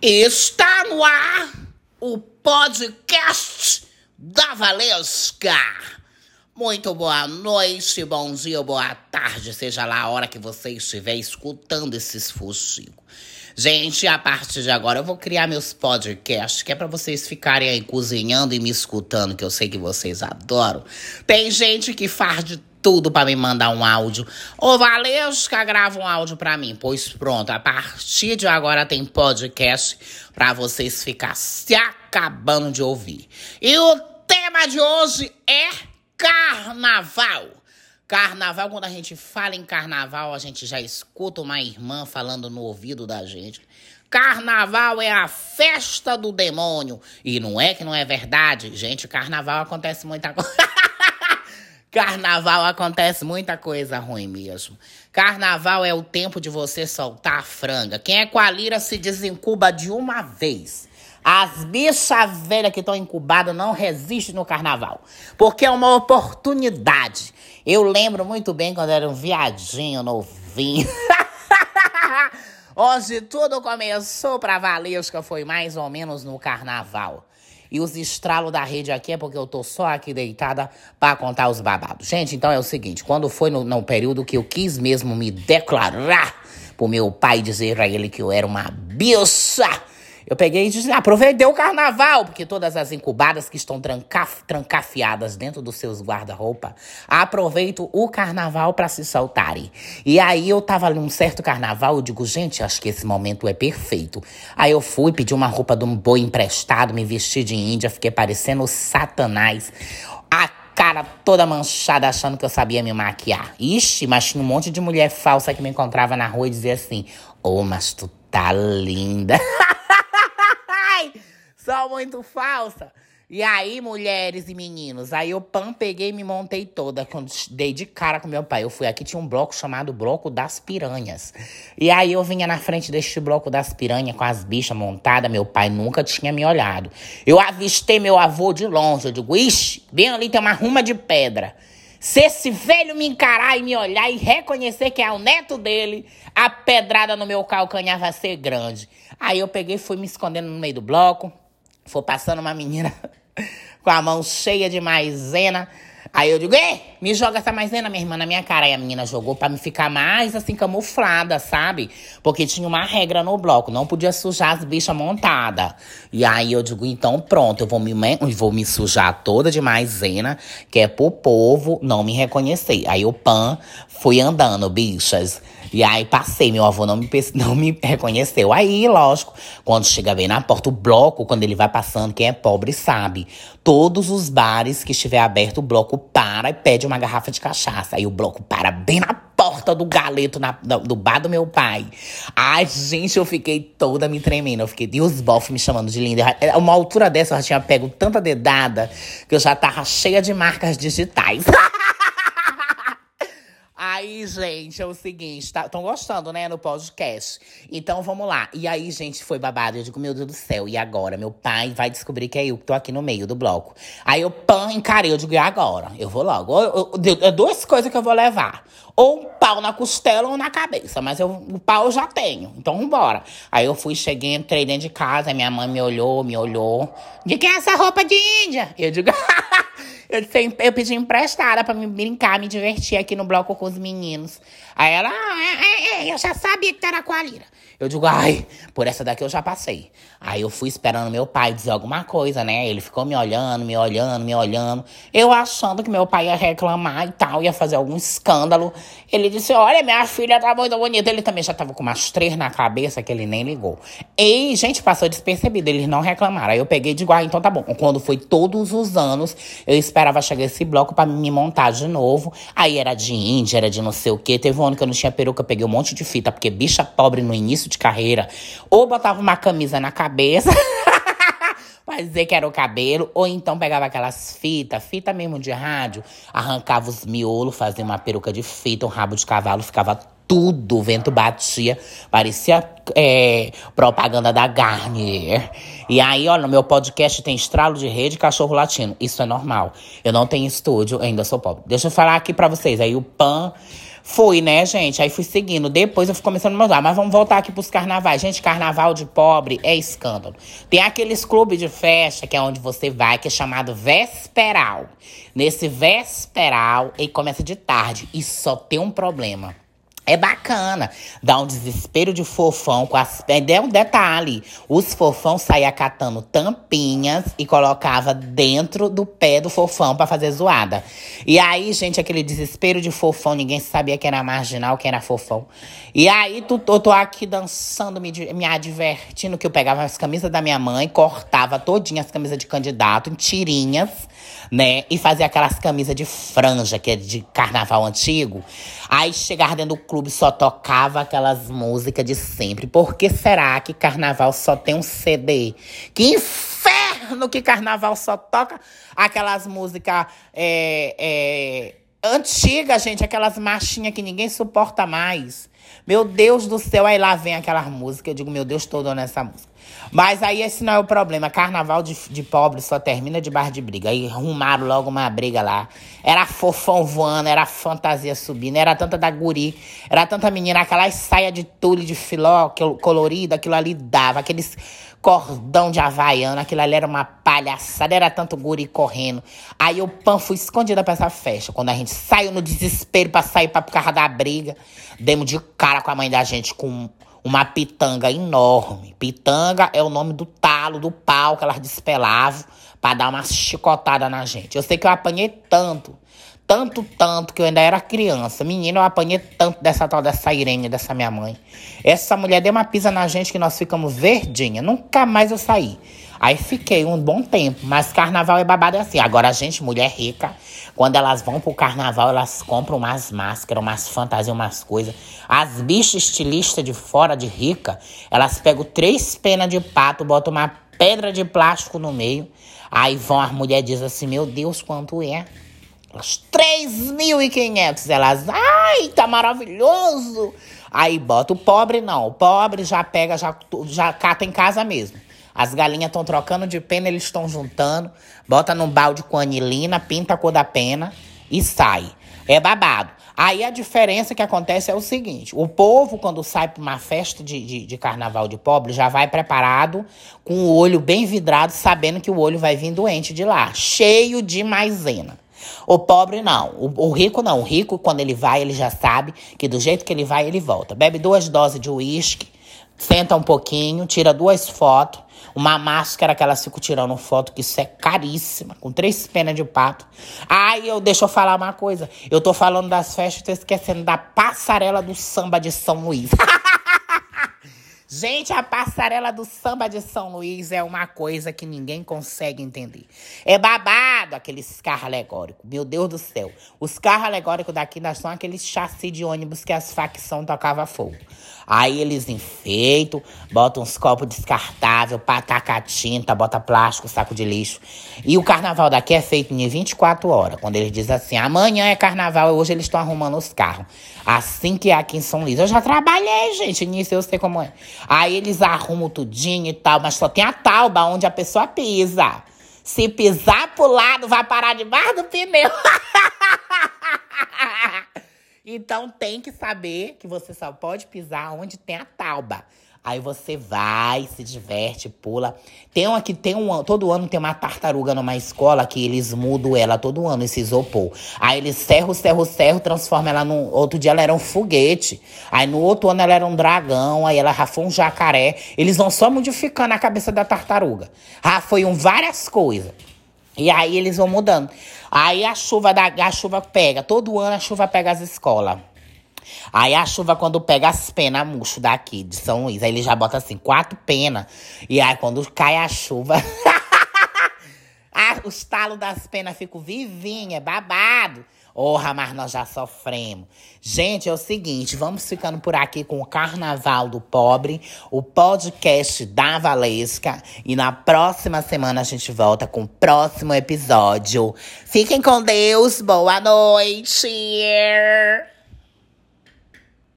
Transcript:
Está no ar o podcast da Valesca. Muito boa noite, bom dia, boa tarde, seja lá a hora que você estiver escutando esses fuxicos. Gente, a partir de agora eu vou criar meus podcasts, que é para vocês ficarem aí cozinhando e me escutando, que eu sei que vocês adoram. Tem gente que faz de tudo para me mandar um áudio. Ô, Valesca, grava um áudio para mim. Pois pronto, a partir de agora tem podcast para vocês ficar se acabando de ouvir. E o tema de hoje é carnaval. Carnaval, quando a gente fala em carnaval, a gente já escuta uma irmã falando no ouvido da gente. Carnaval é a festa do demônio. E não é que não é verdade. Gente, carnaval acontece muita coisa. Carnaval acontece muita coisa ruim mesmo. Carnaval é o tempo de você soltar a franga. Quem é com a lira se desencuba de uma vez. As bichas velhas que estão incubadas não resistem no carnaval. Porque é uma oportunidade. Eu lembro muito bem quando era um viadinho novinho. Onde tudo começou pra Valesca foi mais ou menos no carnaval. E os estralos da rede aqui é porque eu tô só aqui deitada para contar os babados. Gente, então é o seguinte: quando foi no, no período que eu quis mesmo me declarar pro meu pai dizer pra ele que eu era uma bicha eu peguei e disse, aproveitei o carnaval, porque todas as incubadas que estão trancaf, trancafiadas dentro dos seus guarda-roupa, aproveitam o carnaval para se soltarem. E aí eu tava ali um certo carnaval, eu digo, gente, acho que esse momento é perfeito. Aí eu fui, pedi uma roupa de um boi emprestado, me vesti de índia, fiquei parecendo satanás. A cara toda manchada, achando que eu sabia me maquiar. Ixi, mas tinha um monte de mulher falsa que me encontrava na rua e dizia assim: Ô, oh, mas tu tá linda. sou muito falsa. E aí, mulheres e meninos, aí eu pam, peguei e me montei toda. Quando dei de cara com meu pai. Eu fui aqui, tinha um bloco chamado Bloco das Piranhas. E aí eu vinha na frente deste bloco das piranhas com as bichas montadas. Meu pai nunca tinha me olhado. Eu avistei meu avô de longe. Eu digo, ixi, bem ali tem uma ruma de pedra. Se esse velho me encarar e me olhar e reconhecer que é o neto dele, a pedrada no meu calcanhar vai ser grande. Aí eu peguei e fui me escondendo no meio do bloco. Foi passando uma menina com a mão cheia de maisena. Aí eu digo, ei, me joga essa maisena, minha irmã, na minha cara. Aí a menina jogou para me ficar mais assim, camuflada, sabe? Porque tinha uma regra no bloco, não podia sujar as bichas montadas. E aí eu digo, então pronto, eu vou me, vou me sujar toda de maisena, que é pro povo não me reconhecer. Aí o pan fui andando, bichas. E aí passei, meu avô não me, não me reconheceu. Aí, lógico, quando chega bem na porta, o bloco, quando ele vai passando, quem é pobre sabe. Todos os bares que estiver aberto, o bloco para e pede uma garrafa de cachaça. Aí o bloco para bem na porta do galeto na, do bar do meu pai. Ai, gente, eu fiquei toda me tremendo. Eu fiquei, e os bofs me chamando de linda. Uma altura dessa, eu já tinha pego tanta dedada que eu já tava cheia de marcas digitais. Aí, gente, é o seguinte, estão tá, gostando, né, no podcast? Então, vamos lá. E aí, gente, foi babado. Eu digo, meu Deus do céu, e agora? Meu pai vai descobrir que é eu que tô aqui no meio do bloco. Aí eu, pã, encarei, eu digo, e agora? Eu vou logo. Eu, eu, eu, duas coisas que eu vou levar. Ou um pau na costela ou na cabeça. Mas eu, o pau eu já tenho. Então, vambora. Aí eu fui, cheguei, entrei dentro de casa. Minha mãe me olhou, me olhou. De quem é essa roupa de índia? Eu digo, Eu, eu pedi emprestada pra me brincar, me divertir aqui no bloco com os meninos. Aí ela, ah, é, é, é, eu já sabia que era com a Lira. Eu digo, ai, por essa daqui eu já passei. Aí eu fui esperando meu pai dizer alguma coisa, né? Ele ficou me olhando, me olhando, me olhando. Eu achando que meu pai ia reclamar e tal, ia fazer algum escândalo. Ele disse: Olha, minha filha tá muito bonita. Ele também já tava com umas três na cabeça que ele nem ligou. E, gente, passou despercebido, eles não reclamaram. Aí eu peguei de igual, ah, então tá bom. Quando foi todos os anos, eu esperava chegar esse bloco para me montar de novo. Aí era de índia, era de não sei o quê. Teve um ano que eu não tinha peruca, peguei um monte de fita, porque bicha pobre no início de carreira, ou botava uma camisa na cabeça. pra dizer que era o cabelo, ou então pegava aquelas fitas, fita mesmo de rádio, arrancava os miolos, fazia uma peruca de fita, um rabo de cavalo, ficava tudo, o vento batia, parecia é, propaganda da Garnier. E aí, olha, no meu podcast tem estralo de rede e cachorro latino. Isso é normal. Eu não tenho estúdio, ainda sou pobre. Deixa eu falar aqui pra vocês. Aí o Pan Fui, né, gente? Aí fui seguindo. Depois eu fui começando a mudar. Mas vamos voltar aqui pros carnavais. Gente, carnaval de pobre é escândalo. Tem aqueles clubes de festa, que é onde você vai, que é chamado Vesperal. Nesse Vesperal, ele começa de tarde. E só tem um problema. É bacana. Dá um desespero de fofão com as. É um detalhe. Os fofão saía catando tampinhas e colocava dentro do pé do fofão para fazer zoada. E aí, gente, aquele desespero de fofão, ninguém sabia quem era marginal, quem era fofão. E aí, tu, eu tô aqui dançando, me, me advertindo que eu pegava as camisas da minha mãe, cortava todinha as camisas de candidato em tirinhas, né? E fazia aquelas camisas de franja, que é de carnaval antigo. Aí chegava dentro do clube, só tocava aquelas músicas de sempre. Por que será que carnaval só tem um CD? Que inferno que carnaval só toca aquelas músicas é, é, antigas, gente, aquelas marchinhas que ninguém suporta mais. Meu Deus do céu, aí lá vem aquela música. Eu digo, meu Deus, tô dando essa música. Mas aí esse não é o problema. Carnaval de, de pobre só termina de bar de briga. Aí arrumaram logo uma briga lá. Era fofão voando, era fantasia subindo, era tanta da guri, era tanta menina, aquelas saia de tule de filó colorida, aquilo ali dava, aqueles cordão de havaiana, aquilo ali era uma palhaçada, era tanto guri correndo. Aí o pan fui escondida pra essa festa. Quando a gente saiu no desespero pra sair pra carro da briga, demos de cara com a mãe da gente com uma pitanga enorme. Pitanga é o nome do talo, do pau que elas despelavam para dar uma chicotada na gente. Eu sei que eu apanhei tanto, tanto, tanto, que eu ainda era criança. Menina, eu apanhei tanto dessa tal dessa Irene, dessa minha mãe. Essa mulher deu uma pisa na gente que nós ficamos verdinha. Nunca mais eu saí. Aí fiquei um bom tempo, mas carnaval é babado assim. Agora a gente, mulher rica, quando elas vão pro carnaval, elas compram umas máscaras, umas fantasias, umas coisas. As bichas estilistas de fora de rica, elas pegam três penas de pato, botam uma pedra de plástico no meio. Aí vão, as mulheres dizem assim, meu Deus, quanto é? Elas, 3.500. Elas, ai, tá maravilhoso. Aí bota o pobre, não. O pobre já pega, já, já cata em casa mesmo. As galinhas estão trocando de pena, eles estão juntando, bota num balde com anilina, pinta a cor da pena e sai. É babado. Aí a diferença que acontece é o seguinte: o povo, quando sai para uma festa de, de, de, carnaval de pobre, já vai preparado, com o olho bem vidrado, sabendo que o olho vai vir doente de lá, cheio de maisena. O pobre não, o, o, rico não. O rico, quando ele vai, ele já sabe que do jeito que ele vai, ele volta. Bebe duas doses de uísque, senta um pouquinho, tira duas fotos, uma máscara que elas ficam tirando foto, que isso é caríssima, com três penas de pato. Ai, eu deixa eu falar uma coisa. Eu tô falando das festas, tô esquecendo da passarela do samba de São Luís. Gente, a passarela do samba de São Luís é uma coisa que ninguém consegue entender. É babado aqueles carros alegóricos. Meu Deus do céu. Os carros alegóricos daqui nós são aqueles chassi de ônibus que as facções tocavam fogo. Aí eles enfeitam, botam uns copos descartáveis, tacar tinta, bota plástico, saco de lixo. E o carnaval daqui é feito em 24 horas. Quando eles dizem assim, amanhã é carnaval, hoje eles estão arrumando os carros. Assim que é aqui em São Luís. Eu já trabalhei, gente, nisso eu sei como é. Aí eles arrumam tudinho e tal, mas só tem a tauba onde a pessoa pisa. Se pisar pro lado, vai parar debaixo do pneu. Então tem que saber que você só pode pisar onde tem a tauba. Aí você vai, se diverte, pula. Tem uma que tem um todo ano tem uma tartaruga numa escola que eles mudam ela todo ano esse isopor. Aí eles serram, serram, serram, transformam ela num outro dia ela era um foguete. Aí no outro ano ela era um dragão, aí ela já foi um jacaré. Eles vão só modificando a cabeça da tartaruga. Já foi um várias coisas. E aí eles vão mudando. Aí a chuva da a chuva pega, todo ano a chuva pega as escolas. Aí a chuva, quando pega as penas murcho daqui, de São Luís, aí ele já bota assim, quatro penas. E aí quando cai a chuva. ah, os talos das penas ficam vivinhos, é babado. Porra, mas nós já sofremos. Gente, é o seguinte, vamos ficando por aqui com o Carnaval do Pobre, o podcast da Valesca. E na próxima semana a gente volta com o próximo episódio. Fiquem com Deus, boa noite!